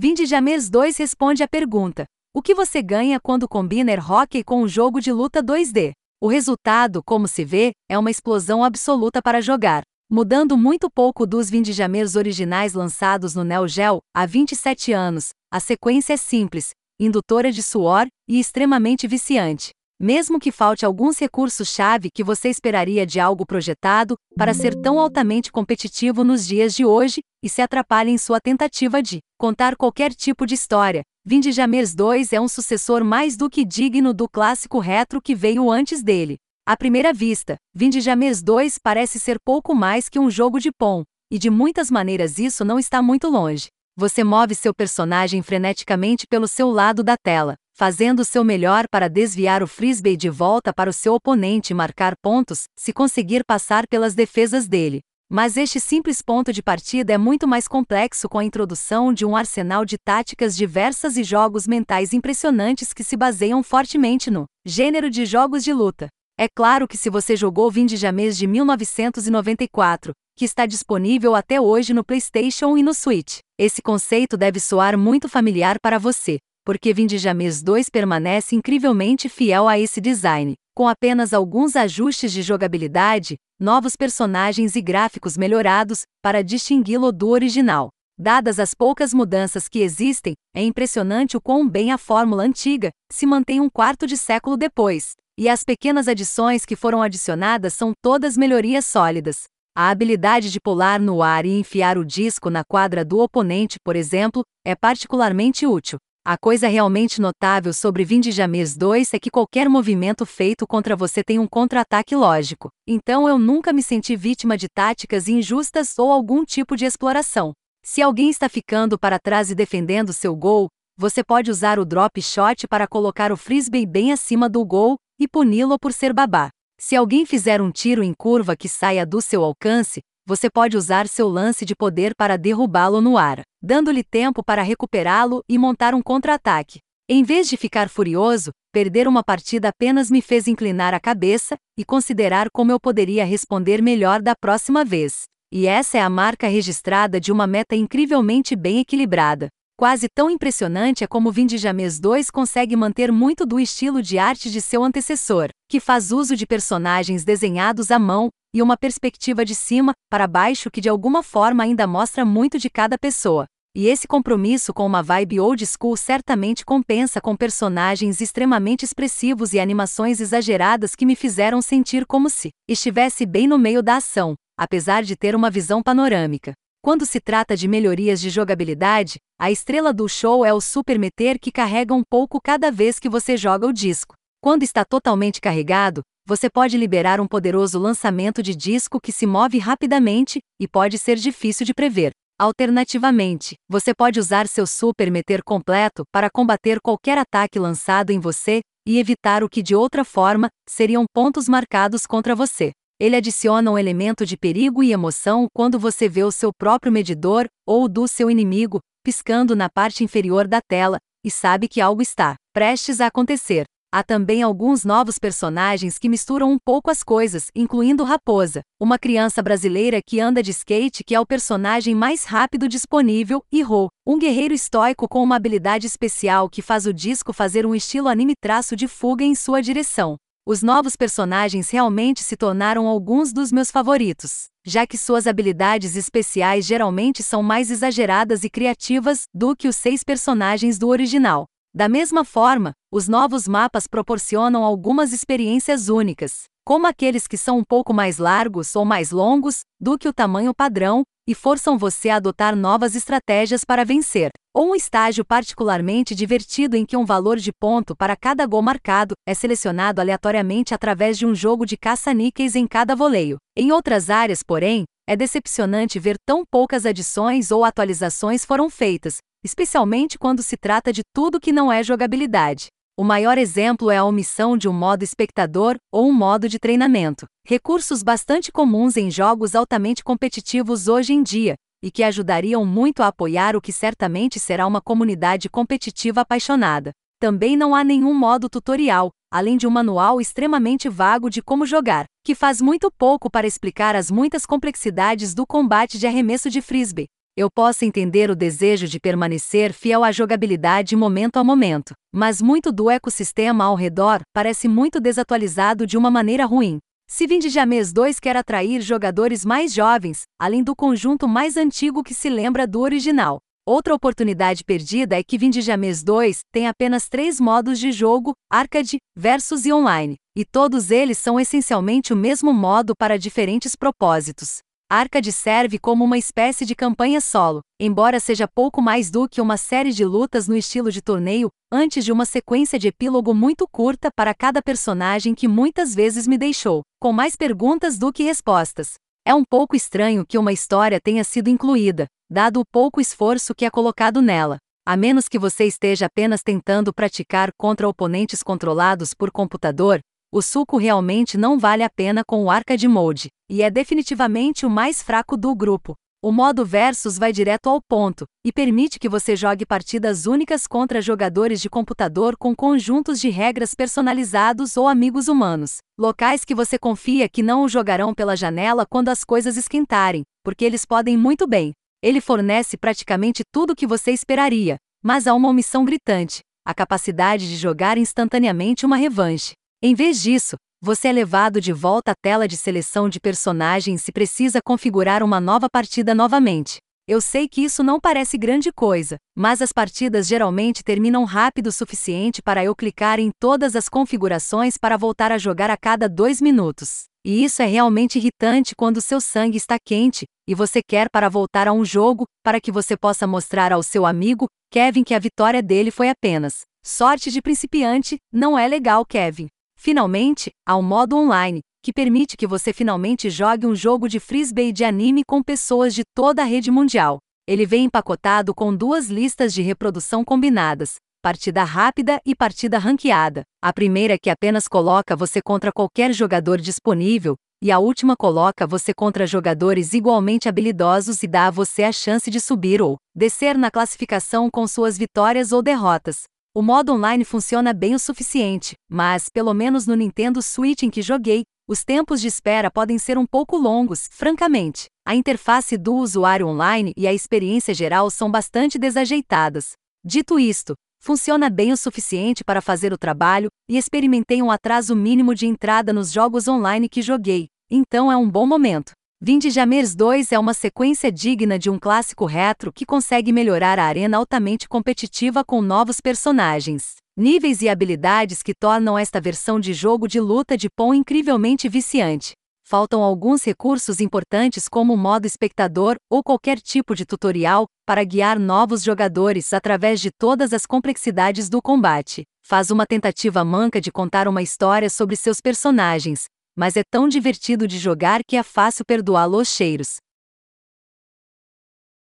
Vindijamers 2 responde à pergunta: O que você ganha quando combina air hockey com um jogo de luta 2D? O resultado, como se vê, é uma explosão absoluta para jogar. Mudando muito pouco dos Vindijamers originais lançados no Neo Geo há 27 anos, a sequência é simples, indutora de suor e extremamente viciante. Mesmo que falte alguns recursos-chave que você esperaria de algo projetado para ser tão altamente competitivo nos dias de hoje, e se atrapalhe em sua tentativa de contar qualquer tipo de história, Vindijamers 2 é um sucessor mais do que digno do clássico retro que veio antes dele. À primeira vista, Vindijamers 2 parece ser pouco mais que um jogo de pom, e de muitas maneiras isso não está muito longe. Você move seu personagem freneticamente pelo seu lado da tela, fazendo seu melhor para desviar o frisbee de volta para o seu oponente e marcar pontos, se conseguir passar pelas defesas dele. Mas este simples ponto de partida é muito mais complexo com a introdução de um arsenal de táticas diversas e jogos mentais impressionantes que se baseiam fortemente no gênero de jogos de luta. É claro que se você jogou Vindijamês de 1994, que está disponível até hoje no PlayStation e no Switch, esse conceito deve soar muito familiar para você, porque Vindijamês 2 permanece incrivelmente fiel a esse design, com apenas alguns ajustes de jogabilidade, novos personagens e gráficos melhorados, para distingui-lo do original. Dadas as poucas mudanças que existem, é impressionante o quão bem a fórmula antiga se mantém um quarto de século depois. E as pequenas adições que foram adicionadas são todas melhorias sólidas. A habilidade de pular no ar e enfiar o disco na quadra do oponente, por exemplo, é particularmente útil. A coisa realmente notável sobre Vindijamês 2 é que qualquer movimento feito contra você tem um contra-ataque lógico. Então eu nunca me senti vítima de táticas injustas ou algum tipo de exploração. Se alguém está ficando para trás e defendendo seu gol, você pode usar o drop shot para colocar o frisbee bem acima do gol e puni-lo por ser babá. Se alguém fizer um tiro em curva que saia do seu alcance, você pode usar seu lance de poder para derrubá-lo no ar, dando-lhe tempo para recuperá-lo e montar um contra-ataque. Em vez de ficar furioso, perder uma partida apenas me fez inclinar a cabeça e considerar como eu poderia responder melhor da próxima vez. E essa é a marca registrada de uma meta incrivelmente bem equilibrada. Quase tão impressionante é como Vindijamês 2 consegue manter muito do estilo de arte de seu antecessor, que faz uso de personagens desenhados à mão, e uma perspectiva de cima para baixo que de alguma forma ainda mostra muito de cada pessoa. E esse compromisso com uma vibe old school certamente compensa com personagens extremamente expressivos e animações exageradas que me fizeram sentir como se estivesse bem no meio da ação, apesar de ter uma visão panorâmica. Quando se trata de melhorias de jogabilidade, a estrela do show é o Super Meter que carrega um pouco cada vez que você joga o disco. Quando está totalmente carregado, você pode liberar um poderoso lançamento de disco que se move rapidamente e pode ser difícil de prever. Alternativamente, você pode usar seu super meter completo para combater qualquer ataque lançado em você e evitar o que de outra forma seriam pontos marcados contra você. Ele adiciona um elemento de perigo e emoção quando você vê o seu próprio medidor ou do seu inimigo piscando na parte inferior da tela e sabe que algo está prestes a acontecer. Há também alguns novos personagens que misturam um pouco as coisas, incluindo Raposa, uma criança brasileira que anda de skate que é o personagem mais rápido disponível, e Ro, um guerreiro estoico com uma habilidade especial que faz o disco fazer um estilo anime traço de fuga em sua direção. Os novos personagens realmente se tornaram alguns dos meus favoritos, já que suas habilidades especiais geralmente são mais exageradas e criativas do que os seis personagens do original. Da mesma forma, os novos mapas proporcionam algumas experiências únicas, como aqueles que são um pouco mais largos ou mais longos do que o tamanho padrão e forçam você a adotar novas estratégias para vencer. Ou um estágio particularmente divertido em que um valor de ponto para cada gol marcado é selecionado aleatoriamente através de um jogo de caça-níqueis em cada voleio. Em outras áreas, porém, é decepcionante ver tão poucas adições ou atualizações foram feitas, especialmente quando se trata de tudo que não é jogabilidade. O maior exemplo é a omissão de um modo espectador ou um modo de treinamento, recursos bastante comuns em jogos altamente competitivos hoje em dia, e que ajudariam muito a apoiar o que certamente será uma comunidade competitiva apaixonada. Também não há nenhum modo tutorial, além de um manual extremamente vago de como jogar, que faz muito pouco para explicar as muitas complexidades do combate de arremesso de frisbee. Eu posso entender o desejo de permanecer fiel à jogabilidade momento a momento, mas muito do ecossistema ao redor parece muito desatualizado de uma maneira ruim. Se Vindijamês 2 quer atrair jogadores mais jovens, além do conjunto mais antigo que se lembra do original, Outra oportunidade perdida é que Vindijamês 2 tem apenas três modos de jogo, arcade, versus e online, e todos eles são essencialmente o mesmo modo para diferentes propósitos. Arcade serve como uma espécie de campanha solo, embora seja pouco mais do que uma série de lutas no estilo de torneio, antes de uma sequência de epílogo muito curta para cada personagem que muitas vezes me deixou, com mais perguntas do que respostas. É um pouco estranho que uma história tenha sido incluída, dado o pouco esforço que é colocado nela. A menos que você esteja apenas tentando praticar contra oponentes controlados por computador, o suco realmente não vale a pena com o Arcade Mode, e é definitivamente o mais fraco do grupo. O modo Versus vai direto ao ponto e permite que você jogue partidas únicas contra jogadores de computador com conjuntos de regras personalizados ou amigos humanos. Locais que você confia que não o jogarão pela janela quando as coisas esquentarem, porque eles podem muito bem. Ele fornece praticamente tudo o que você esperaria, mas há uma omissão gritante: a capacidade de jogar instantaneamente uma revanche. Em vez disso, você é levado de volta à tela de seleção de personagens se precisa configurar uma nova partida novamente. Eu sei que isso não parece grande coisa, mas as partidas geralmente terminam rápido o suficiente para eu clicar em todas as configurações para voltar a jogar a cada dois minutos. E isso é realmente irritante quando seu sangue está quente e você quer para voltar a um jogo, para que você possa mostrar ao seu amigo, Kevin, que a vitória dele foi apenas sorte de principiante. Não é legal, Kevin. Finalmente, há um modo online, que permite que você finalmente jogue um jogo de frisbee de anime com pessoas de toda a rede mundial. Ele vem empacotado com duas listas de reprodução combinadas, partida rápida e partida ranqueada. A primeira que apenas coloca você contra qualquer jogador disponível, e a última coloca você contra jogadores igualmente habilidosos e dá a você a chance de subir ou descer na classificação com suas vitórias ou derrotas. O modo online funciona bem o suficiente, mas, pelo menos no Nintendo Switch em que joguei, os tempos de espera podem ser um pouco longos, francamente. A interface do usuário online e a experiência geral são bastante desajeitadas. Dito isto, funciona bem o suficiente para fazer o trabalho, e experimentei um atraso mínimo de entrada nos jogos online que joguei, então é um bom momento. Vindijamers 2 é uma sequência digna de um clássico retro que consegue melhorar a arena altamente competitiva com novos personagens, níveis e habilidades que tornam esta versão de jogo de luta de Pong incrivelmente viciante. Faltam alguns recursos importantes como o modo espectador ou qualquer tipo de tutorial para guiar novos jogadores através de todas as complexidades do combate. Faz uma tentativa manca de contar uma história sobre seus personagens, mas é tão divertido de jogar que é fácil perdoá-lo aos cheiros.